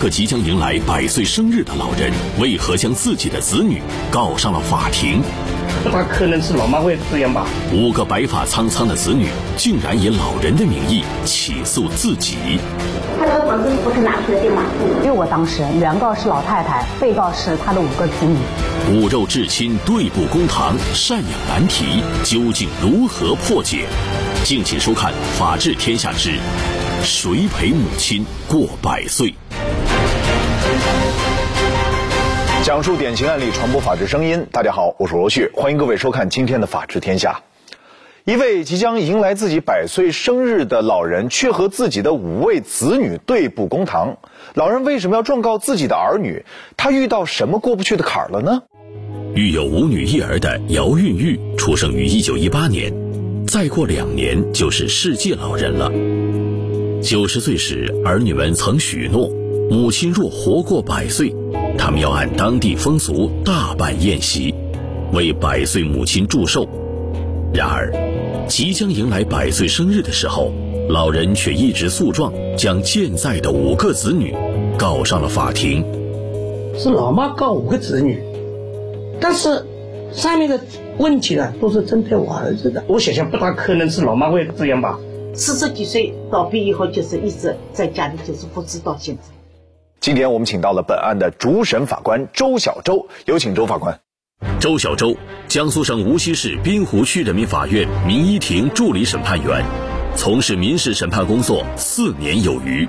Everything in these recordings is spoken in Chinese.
一个即将迎来百岁生日的老人，为何将自己的子女告上了法庭？他可能是老妈会这样吧？五个白发苍苍的子女，竟然以老人的名义起诉自己。他这个房子不是拿去的对吗？因为我当事人，原告是老太太，被告是她的五个子女。骨肉至亲对簿公堂，赡养难题究竟如何破解？敬请收看《法治天下之谁陪母亲过百岁》。讲述典型案例，传播法治声音。大家好，我是罗旭，欢迎各位收看今天的《法治天下》。一位即将迎来自己百岁生日的老人，却和自己的五位子女对簿公堂。老人为什么要状告自己的儿女？他遇到什么过不去的坎儿了呢？育有五女一儿的姚韵玉，出生于一九一八年，再过两年就是世界老人了。九十岁时，儿女们曾许诺，母亲若活过百岁，他们要按当地风俗大办宴席，为百岁母亲祝寿。然而，即将迎来百岁生日的时候，老人却一纸诉状将健在的五个子女告上了法庭。是老妈告五个子女。但是，上面的问题呢，都是针对我儿子的。我想想，不大可能是老妈会这样吧？四十几岁倒闭以后，就是一直在家里，就是不知道现在。今天我们请到了本案的主审法官周小周，有请周法官。周小周，江苏省无锡市滨湖区人民法院民一庭助理审判员，从事民事审判工作四年有余。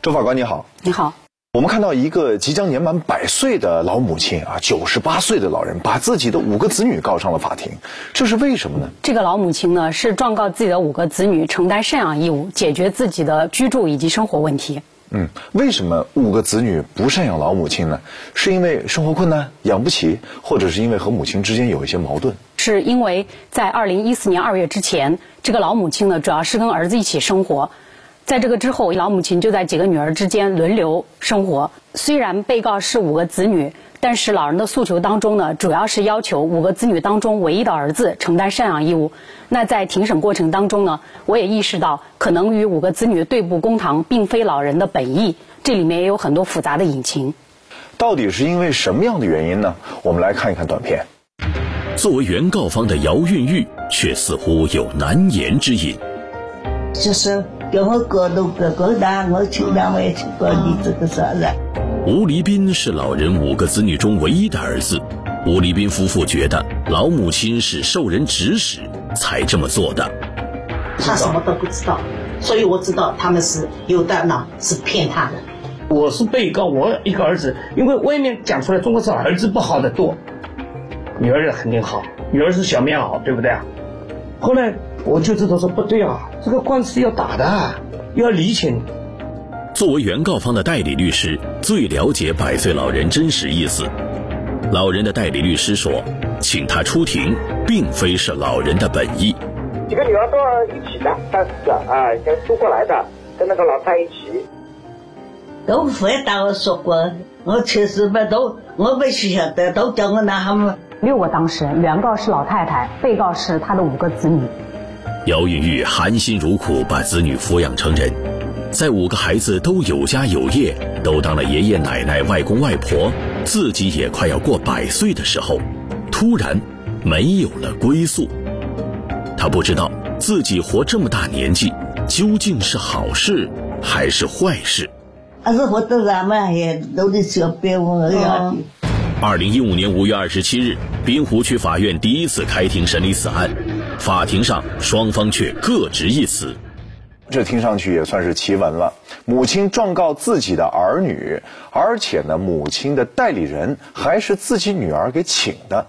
周法官你好，你好。我们看到一个即将年满百岁的老母亲啊，九十八岁的老人，把自己的五个子女告上了法庭，这是为什么呢？这个老母亲呢，是状告自己的五个子女承担赡养义务，解决自己的居住以及生活问题。嗯，为什么五个子女不赡养老母亲呢？是因为生活困难养不起，或者是因为和母亲之间有一些矛盾？是因为在二零一四年二月之前，这个老母亲呢，主要是跟儿子一起生活。在这个之后，老母亲就在几个女儿之间轮流生活。虽然被告是五个子女，但是老人的诉求当中呢，主要是要求五个子女当中唯一的儿子承担赡养义务。那在庭审过程当中呢，我也意识到，可能与五个子女对簿公堂并非老人的本意，这里面也有很多复杂的隐情。到底是因为什么样的原因呢？我们来看一看短片。作为原告方的姚韵玉，却似乎有难言之隐。就是。跟我哥都哥哥大，我亲家我也亲过你这个责任。吴立斌是老人五个子女中唯一的儿子。吴立斌夫妇觉得老母亲是受人指使才这么做的。他什么都不知道，所以我知道他们是有的呢，是骗他的。我是被告，我一个儿子，因为外面讲出来中国是儿子不好的多，女儿肯定好，女儿是小棉袄，对不对啊？后来。我就知道说不对啊，这个官司要打的，要理清。作为原告方的代理律师，最了解百岁老人真实意思。老人的代理律师说，请他出庭，并非是老人的本意。几个女儿都一起的，但是啊，先租过来的，跟那个老太一起。都会打我说过，我确实不都，我不晓得，都叫我拿他们。六个当事人，原告是老太太，被告是他的五个子女。姚韵玉含辛茹苦把子女抚养成人，在五个孩子都有家有业，都当了爷爷奶奶、外公外婆，自己也快要过百岁的时候，突然没有了归宿。他不知道自己活这么大年纪，究竟是好事还是坏事。二十活到咱们也都得小别我呀。二零一五年五月二十七日，滨湖区法院第一次开庭审理此案。法庭上，双方却各执一词。这听上去也算是奇闻了。母亲状告自己的儿女，而且呢，母亲的代理人还是自己女儿给请的。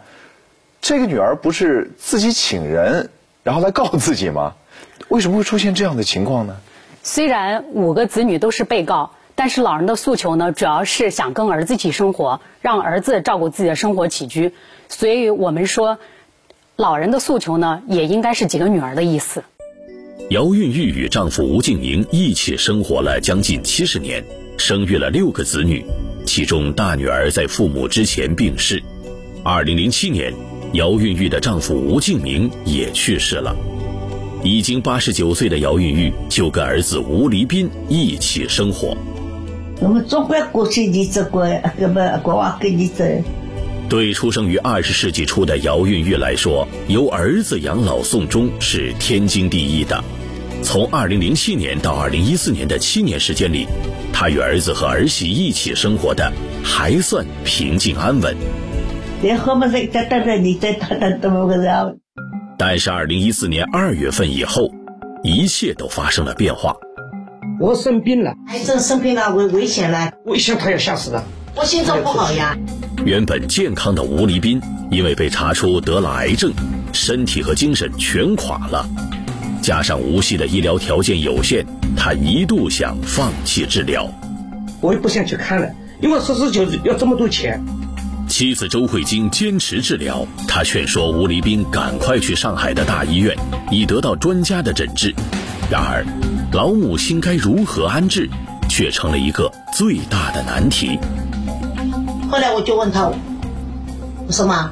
这个女儿不是自己请人，然后来告自己吗？为什么会出现这样的情况呢？虽然五个子女都是被告，但是老人的诉求呢，主要是想跟儿子一起生活，让儿子照顾自己的生活起居。所以我们说。老人的诉求呢，也应该是几个女儿的意思。姚韵玉与丈夫吴敬明一起生活了将近七十年，生育了六个子女，其中大女儿在父母之前病逝。二零零七年，姚韵玉的丈夫吴敬明也去世了。已经八十九岁的姚韵玉就跟儿子吴黎斌一起生活。我们总归过去你走过，要不国王跟你走。对出生于二十世纪初的姚韵玉来说，由儿子养老送终是天经地义的。从二零零七年到二零一四年的七年时间里，他与儿子和儿媳一起生活的还算平静安稳。但是二零一四年二月份以后，一切都发生了变化。我生病了，癌症生病了，危危险了，我一想他要吓死了。我心脏不好呀。原本健康的吴黎斌，因为被查出得了癌症，身体和精神全垮了。加上无锡的医疗条件有限，他一度想放弃治疗。我也不想去看了，因为实事求是要这么多钱。妻子周慧晶坚持治疗，他劝说吴黎斌赶快去上海的大医院，以得到专家的诊治。然而，老母亲该如何安置，却成了一个最大的难题。后来我就问他，我说妈，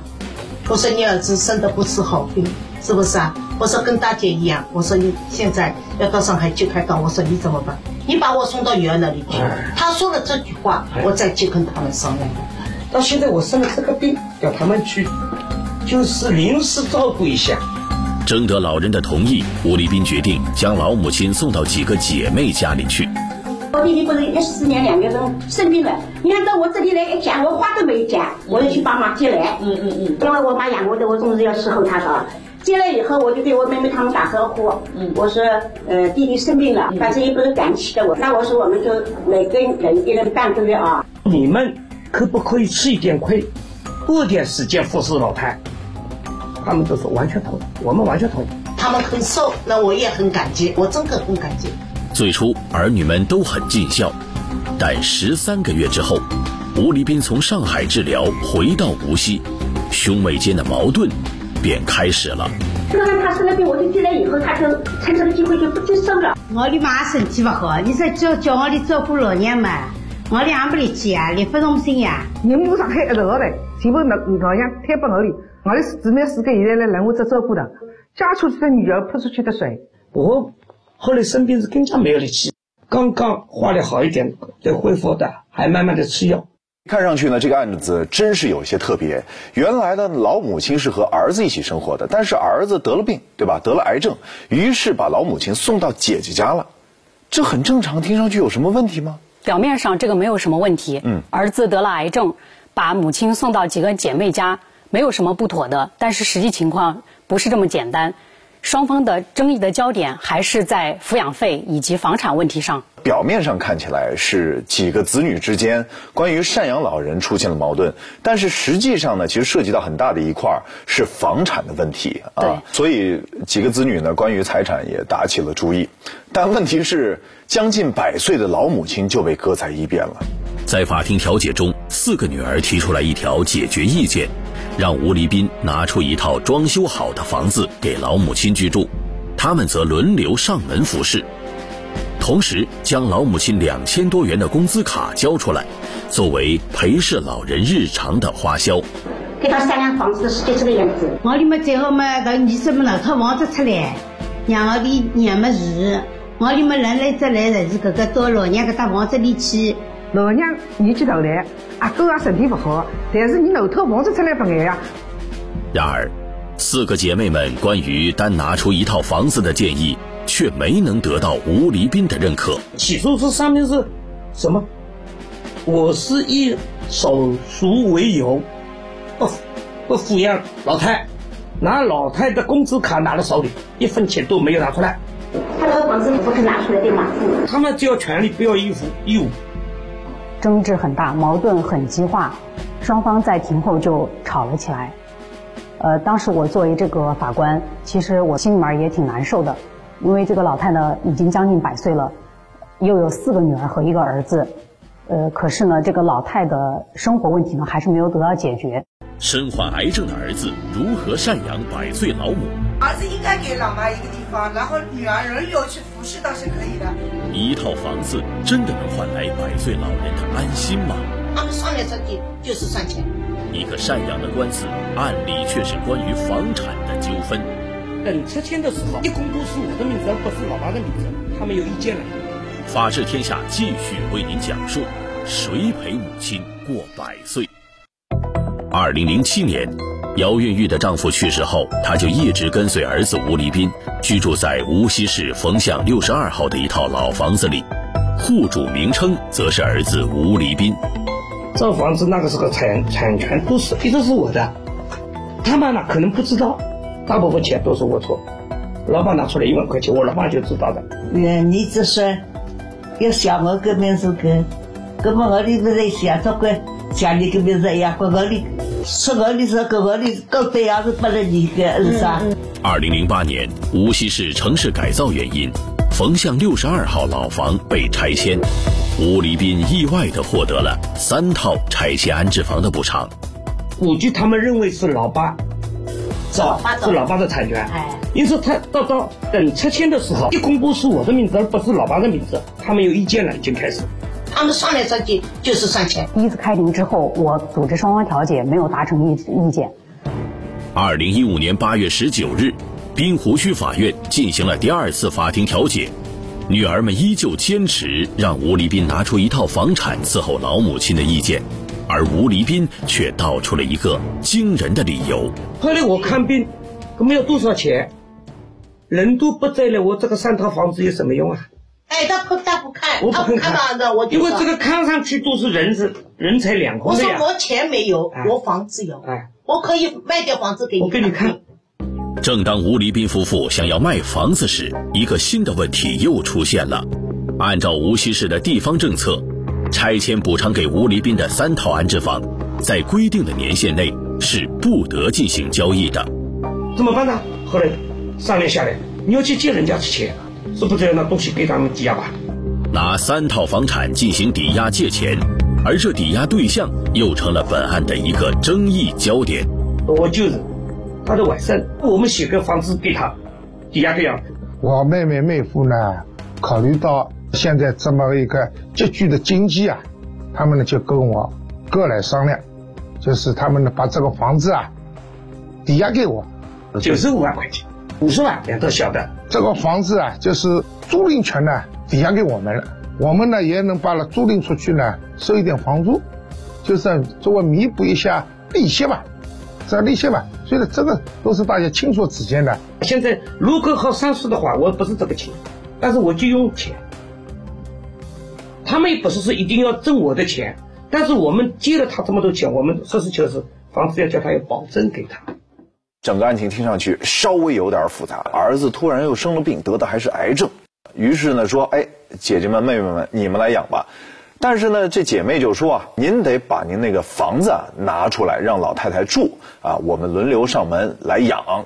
我说你儿子生的不是好病，是不是啊？我说跟大姐一样，我说你现在要到上海去开刀，我说你怎么办？你把我送到女儿那里去。他说了这句话，我再去跟他们商量。到现在我生了这个病，叫他们去，就是临时照顾一下。征得老人的同意，吴立斌决定将老母亲送到几个姐妹家里去。我弟弟不是一四年两月份生病了，你看到我这里来一讲，我话都没讲，我就去帮忙接来。嗯嗯嗯。因为我妈养我的，我总是要伺候她的。接来以后，我就对我妹妹他们打招呼。嗯。我说，呃，弟弟生病了，反正也不是赶起的我。那我说，我们就每个人一人半个月啊。你们可不可以吃一点亏，多点时间服侍老太？他们都说完全同意，我们完全同意。他们很瘦，那我也很感激，我真的很感激。最初儿女们都很尽孝，但十三个月之后，吴立斌从上海治疗回到无锡，兄妹间的矛盾便开始了。就看他生了病，我就进来以后，他就趁这个机会就不接生了。我的妈身体不好，你说叫叫我的照顾老娘嘛，我的也不力气啊，力不从心呀。人母上海一直好嘞，全部老老娘推拨我的。我的姊妹四个现在来让我这照顾的，嫁出去的女儿泼出去的水。我后来生病是更加没有力气，刚刚化疗好一点，在恢复的，还慢慢的吃药。看上去呢，这个案子真是有些特别。原来的老母亲是和儿子一起生活的，但是儿子得了病，对吧？得了癌症，于是把老母亲送到姐姐家了。这很正常，听上去有什么问题吗？表面上这个没有什么问题。嗯，儿子得了癌症，把母亲送到几个姐妹家。没有什么不妥的，但是实际情况不是这么简单，双方的争议的焦点还是在抚养费以及房产问题上。表面上看起来是几个子女之间关于赡养老人出现了矛盾，但是实际上呢，其实涉及到很大的一块是房产的问题啊。所以几个子女呢，关于财产也打起了主意。但问题是，将近百岁的老母亲就被搁在一边了。在法庭调解中，四个女儿提出来一条解决意见。让吴黎斌拿出一套装修好的房子给老母亲居住，他们则轮流上门服侍，同时将老母亲两千多元的工资卡交出来，作为陪侍老人日常的花销。给他三辆房子是就这个样子。我里面最后嘛，到你什么那套房子出来，让我的娘们住。我里面人来这来的是这个到老娘个大房子里去。老娘年纪大了，阿哥也身体不好，但是你老套房子出来不爱呀？然而，四个姐妹们关于单拿出一套房子的建议，却没能得到吴黎斌的认可。起诉书上面是什么？我是以手术为由，不不抚养老太，拿老太的工资卡拿到手里，一分钱都没有拿出来。他那个房子不是拿出来对吗？他们只要权利，不要义务义务。争执很大，矛盾很激化，双方在庭后就吵了起来。呃，当时我作为这个法官，其实我心里面也挺难受的，因为这个老太呢已经将近百岁了，又有四个女儿和一个儿子，呃，可是呢，这个老太的生活问题呢还是没有得到解决。身患癌症的儿子如何赡养百岁老母？儿子应该给老妈一个地方，然后女儿轮流去服侍倒是可以的。一套房子真的能换来百岁老人的安心吗？他们商量着地就是算钱。一个赡养的官司，案里却是关于房产的纠纷。等拆迁的时候，一共都是我的名字，而不是老妈的名字，他们有意见了。法治天下继续为您讲述：谁陪母亲过百岁？二零零七年，姚韵玉的丈夫去世后，她就一直跟随儿子吴黎斌居住在无锡市冯巷六十二号的一套老房子里，户主名称则是儿子吴黎斌。这房子那个时候产产权都是一直是我的，他们呢可能不知道，大部分钱都是我出，老板拿出来一万块钱，我老板就知道的。嗯，你这说要想我个名字个，根本我里不在想，这个像你个名字一样，我里是我里是个我里搞这样子不能你个儿啥？二零零八年，无锡市城市改造原因，冯巷六十二号老房被拆迁。吴黎斌意外的获得了三套拆迁安置房的补偿。估计他们认为是老爸，早是老爸的产权。哎，因此他到到等拆迁的时候，一公布是我的名字而不是老爸的名字，他们有意见了，已经开始。他们商量商去就是上钱。第一次开庭之后，我组织双方调解，没有达成意意见。二零一五年八月十九日，滨湖区法院进行了第二次法庭调解。女儿们依旧坚持让吴黎斌拿出一套房产伺候老母亲的意见，而吴黎斌却道出了一个惊人的理由。后来我看病，他们要多少钱？人都不在了，我这个三套房子有什么用啊？哎，他不他不看，我不看的，我因为这个看上去都是人是人财两空的呀。我说我钱没有，我房子有，哎，我可以卖掉房子给你。我给你看。正当吴黎斌夫妇想要卖房子时，一个新的问题又出现了。按照无锡市的地方政策，拆迁补偿给吴黎斌的三套安置房，在规定的年限内是不得进行交易的。怎么办呢？后来商量下来，你要去借人家的钱，是不是要拿东西给他们抵押吧？拿三套房产进行抵押借钱，而这抵押对象又成了本案的一个争议焦点。我就是。他的外甥，我们写个房子给他抵押这样。我妹妹妹夫呢，考虑到现在这么一个拮据的经济啊，他们呢就跟我过来商量，就是他们呢把这个房子啊抵押给我，九十五万块钱，五十万两套小的。这个房子啊，就是租赁权呢抵押给我们了，我们呢也能把它租赁出去呢，收一点房租，就是作为弥补一下利息吧。这利息吧，所以，这个都是大家清楚之间的。现在如果好上市的话，我不是这个钱，但是我就用钱。他们也不是说一定要挣我的钱，但是我们借了他这么多钱，我们实事求是，房子要叫他要保证给他。整个案情听上去稍微有点复杂，儿子突然又生了病，得的还是癌症，于是呢说，哎，姐姐们、妹妹们，你们来养吧。但是呢，这姐妹就说啊，您得把您那个房子拿出来让老太太住啊，我们轮流上门来养。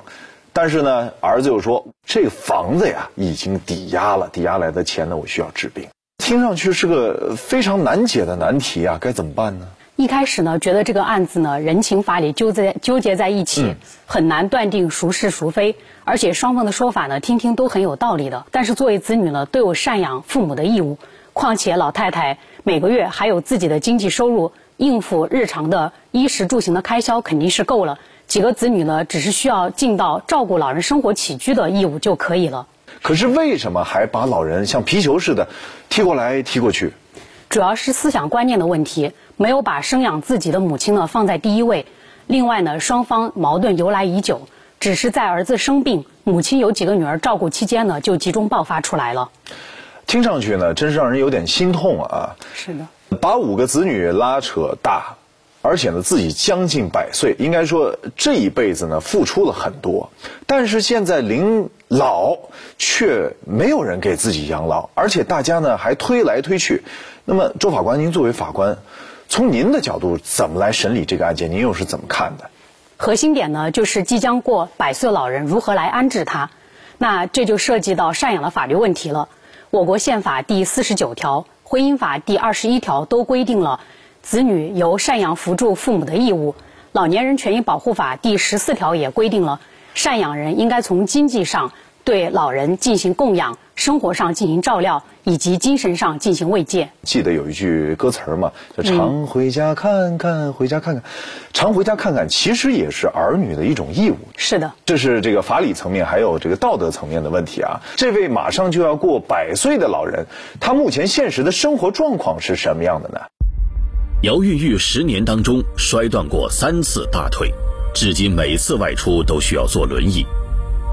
但是呢，儿子又说，这房子呀已经抵押了，抵押来的钱呢，我需要治病。听上去是个非常难解的难题啊，该怎么办呢？一开始呢，觉得这个案子呢，人情法理纠在纠结在一起，很难断定孰是孰非，而且双方的说法呢，听听都很有道理的。但是作为子女呢，都有赡养父母的义务，况且老太太。每个月还有自己的经济收入，应付日常的衣食住行的开销肯定是够了。几个子女呢，只是需要尽到照顾老人生活起居的义务就可以了。可是为什么还把老人像皮球似的踢过来踢过去？主要是思想观念的问题，没有把生养自己的母亲呢放在第一位。另外呢，双方矛盾由来已久，只是在儿子生病、母亲有几个女儿照顾期间呢，就集中爆发出来了。听上去呢，真是让人有点心痛啊！是的，把五个子女拉扯大，而且呢，自己将近百岁，应该说这一辈子呢，付出了很多。但是现在临老，却没有人给自己养老，而且大家呢还推来推去。那么，周法官，您作为法官，从您的角度怎么来审理这个案件？您又是怎么看的？核心点呢，就是即将过百岁老人如何来安置他？那这就涉及到赡养的法律问题了。我国宪法第四十九条、婚姻法第二十一条都规定了子女由赡养扶助父母的义务。老年人权益保护法第十四条也规定了赡养人应该从经济上对老人进行供养，生活上进行照料，以及精神上进行慰藉。记得有一句歌词儿嘛，叫“常回家看看，回家看看”，常回家看看，其实也是儿女的一种义务。是的，这是这个法理层面，还有这个道德层面的问题啊。这位马上就要过百岁的老人，他目前现实的生活状况是什么样的呢？姚玉玉十年当中摔断过三次大腿，至今每次外出都需要坐轮椅。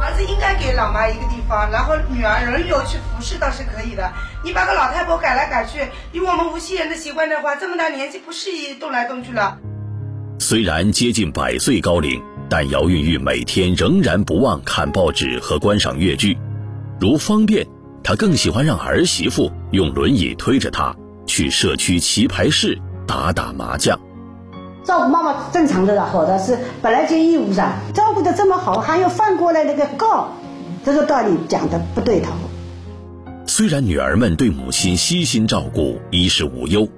儿子应该给老妈一个地方，然后女儿轮流去服侍倒是可以的。你把个老太婆改来改去，以我们无锡人的习惯的话，这么大年纪不适宜动来动去了。虽然接近百岁高龄，但姚韵玉每天仍然不忘看报纸和观赏粤剧。如方便，她更喜欢让儿媳妇用轮椅推着她去社区棋牌室。打打麻将，照顾妈妈正常的好的是本来就义务上，照顾的这么好，还要反过来那个告，这个道理讲的不对头。虽然女儿们对母亲悉心照顾，衣食无忧，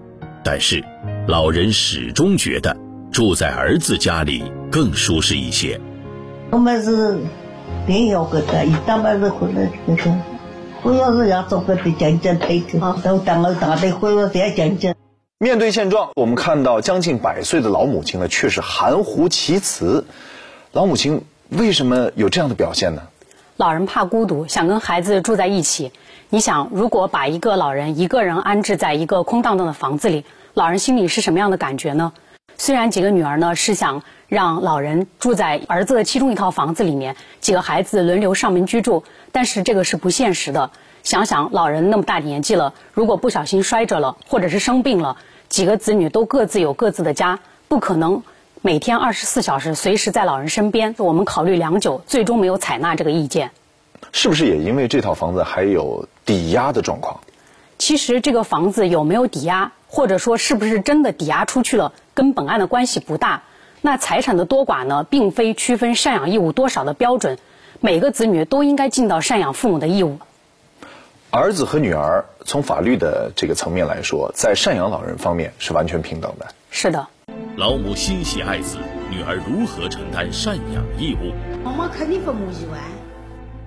但是老人始终觉得住在儿子家里更舒适一些。我们是挺要个的，一到半日回来那个，我要是要做个的讲讲推头，都等我打的回来再讲讲。面对现状，我们看到将近百岁的老母亲呢，却是含糊其辞。老母亲为什么有这样的表现呢？老人怕孤独，想跟孩子住在一起。你想，如果把一个老人一个人安置在一个空荡荡的房子里，老人心里是什么样的感觉呢？虽然几个女儿呢是想让老人住在儿子的其中一套房子里面，几个孩子轮流上门居住，但是这个是不现实的。想想老人那么大年纪了，如果不小心摔着了，或者是生病了。几个子女都各自有各自的家，不可能每天二十四小时随时在老人身边。我们考虑良久，最终没有采纳这个意见。是不是也因为这套房子还有抵押的状况？其实这个房子有没有抵押，或者说是不是真的抵押出去了，跟本案的关系不大。那财产的多寡呢，并非区分赡养义务多少的标准。每个子女都应该尽到赡养父母的义务。儿子和女儿从法律的这个层面来说，在赡养老人方面是完全平等的。是的，老母心系爱子，女儿如何承担赡养义务？妈妈肯定不满意完。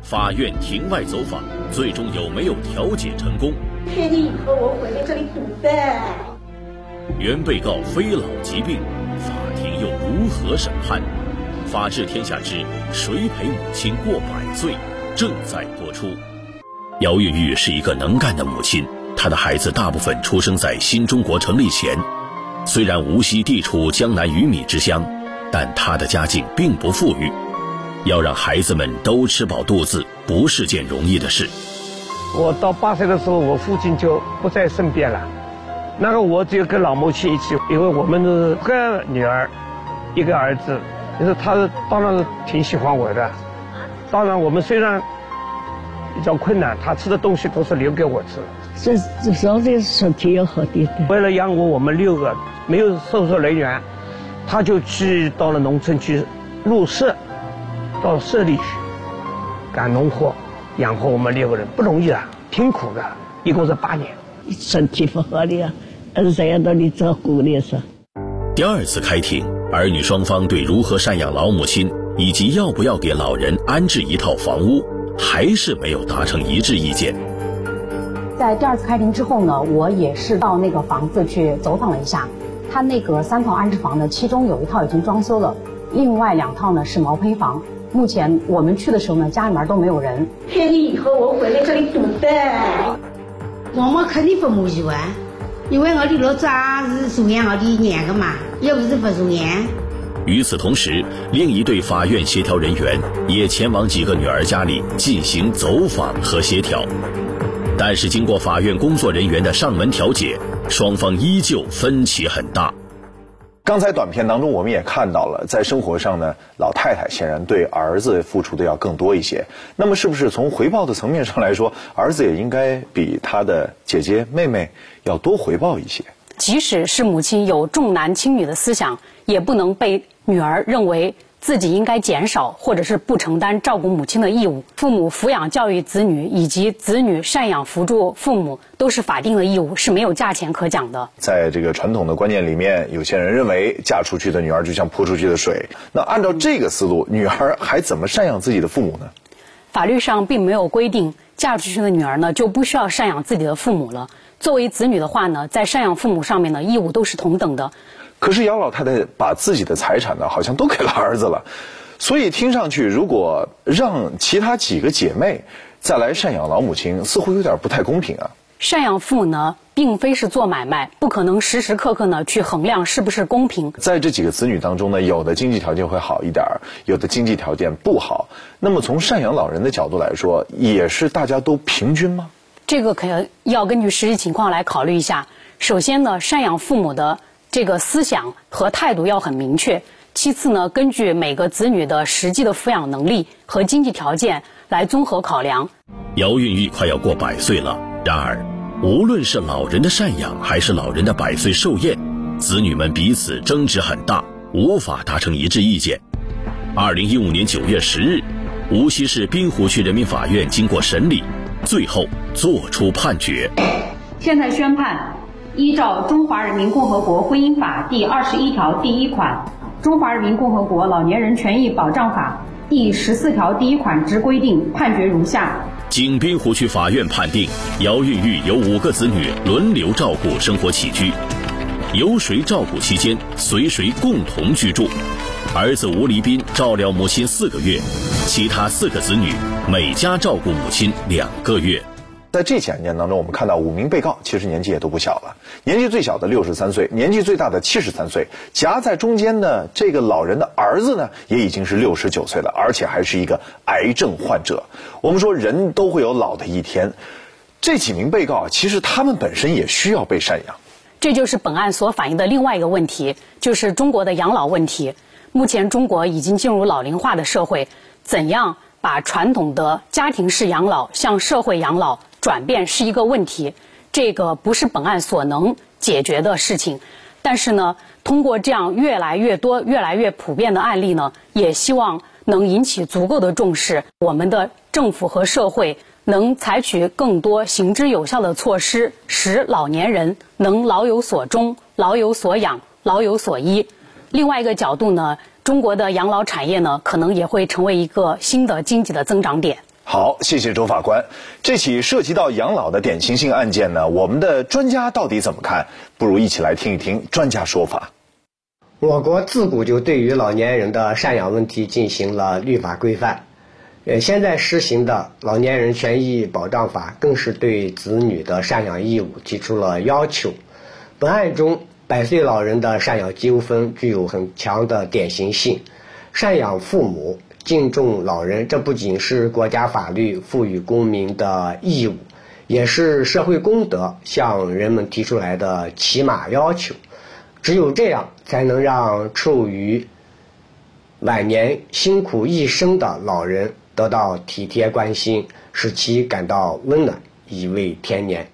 法院庭外走访，最终有没有调解成功？确定以后我回来这里补办。原被告非老疾病，法庭又如何审判？法治天下之谁陪母亲过百岁，正在播出。姚韵玉是一个能干的母亲，她的孩子大部分出生在新中国成立前。虽然无锡地处江南鱼米之乡，但她的家境并不富裕，要让孩子们都吃饱肚子，不是件容易的事。我到八岁的时候，我父亲就不在身边了，那个我只有跟老母亲一起，因为我们是个女儿，一个儿子，就是他当然挺喜欢我的。当然，我们虽然。比较困难，他吃的东西都是留给我吃。这这现在身体要好点。为了养活我们六个没有搜索人员，他就去到了农村去入社，到社里去干农活，养活我们六个人不容易啊，挺苦的，一共是八年。身体不好的呀，还是这样的你照顾的是。第二次开庭，儿女双方对如何赡养老母亲以及要不要给老人安置一套房屋。还是没有达成一致意见。在第二次开庭之后呢，我也是到那个房子去走访了一下。他那个三套安置房呢，其中有一套已经装修了，另外两套呢是毛坯房。目前我们去的时候呢，家里面都没有人。确定以后我回来这里住的。我们肯定不满意啊，因为我的老早是住养我的娘的嘛，又不是不住养。与此同时，另一对法院协调人员也前往几个女儿家里进行走访和协调，但是经过法院工作人员的上门调解，双方依旧分歧很大。刚才短片当中，我们也看到了，在生活上呢，老太太显然对儿子付出的要更多一些。那么，是不是从回报的层面上来说，儿子也应该比他的姐姐妹妹要多回报一些？即使是母亲有重男轻女的思想，也不能被。女儿认为自己应该减少或者是不承担照顾母亲的义务。父母抚养教育子女，以及子女赡养扶助父母，都是法定的义务，是没有价钱可讲的。在这个传统的观念里面，有些人认为嫁出去的女儿就像泼出去的水。那按照这个思路，女儿还怎么赡养自己的父母呢？法律上并没有规定嫁出去的女儿呢就不需要赡养自己的父母了。作为子女的话呢，在赡养父母上面呢义务都是同等的。可是杨老太太把自己的财产呢，好像都给了儿子了，所以听上去，如果让其他几个姐妹再来赡养老母亲，似乎有点不太公平啊。赡养父母呢，并非是做买卖，不可能时时刻刻呢去衡量是不是公平。在这几个子女当中呢，有的经济条件会好一点儿，有的经济条件不好。那么从赡养老人的角度来说，也是大家都平均吗？这个可要根据实际情况来考虑一下。首先呢，赡养父母的。这个思想和态度要很明确。其次呢，根据每个子女的实际的抚养能力和经济条件来综合考量。姚韵玉快要过百岁了，然而，无论是老人的赡养还是老人的百岁寿宴，子女们彼此争执很大，无法达成一致意见。二零一五年九月十日，无锡市滨湖区人民法院经过审理，最后作出判决。现在宣判。依照《中华人民共和国婚姻法》第二十一条第一款、《中华人民共和国老年人权益保障法》第十四条第一款之规定，判决如下：经滨湖区法院判定，姚韵玉有五个子女轮流照顾生活起居，由谁照顾期间随谁共同居住，儿子吴黎斌照料母亲四个月，其他四个子女每家照顾母亲两个月。在这起案件当中，我们看到五名被告其实年纪也都不小了，年纪最小的六十三岁，年纪最大的七十三岁，夹在中间的这个老人的儿子呢，也已经是六十九岁了，而且还是一个癌症患者。我们说人都会有老的一天，这几名被告其实他们本身也需要被赡养。这就是本案所反映的另外一个问题，就是中国的养老问题。目前中国已经进入老龄化的社会，怎样把传统的家庭式养老向社会养老？转变是一个问题，这个不是本案所能解决的事情。但是呢，通过这样越来越多、越来越普遍的案例呢，也希望能引起足够的重视。我们的政府和社会能采取更多行之有效的措施，使老年人能老有所终、老有所养、老有所依。另外一个角度呢，中国的养老产业呢，可能也会成为一个新的经济的增长点。好，谢谢周法官。这起涉及到养老的典型性案件呢，我们的专家到底怎么看？不如一起来听一听专家说法。我国自古就对于老年人的赡养问题进行了律法规范，呃，现在实行的《老年人权益保障法》更是对子女的赡养义务提出了要求。本案中，百岁老人的赡养纠纷具有很强的典型性，赡养父母。敬重老人，这不仅是国家法律赋予公民的义务，也是社会公德向人们提出来的起码要求。只有这样，才能让处于晚年辛苦一生的老人得到体贴关心，使其感到温暖，以慰天年。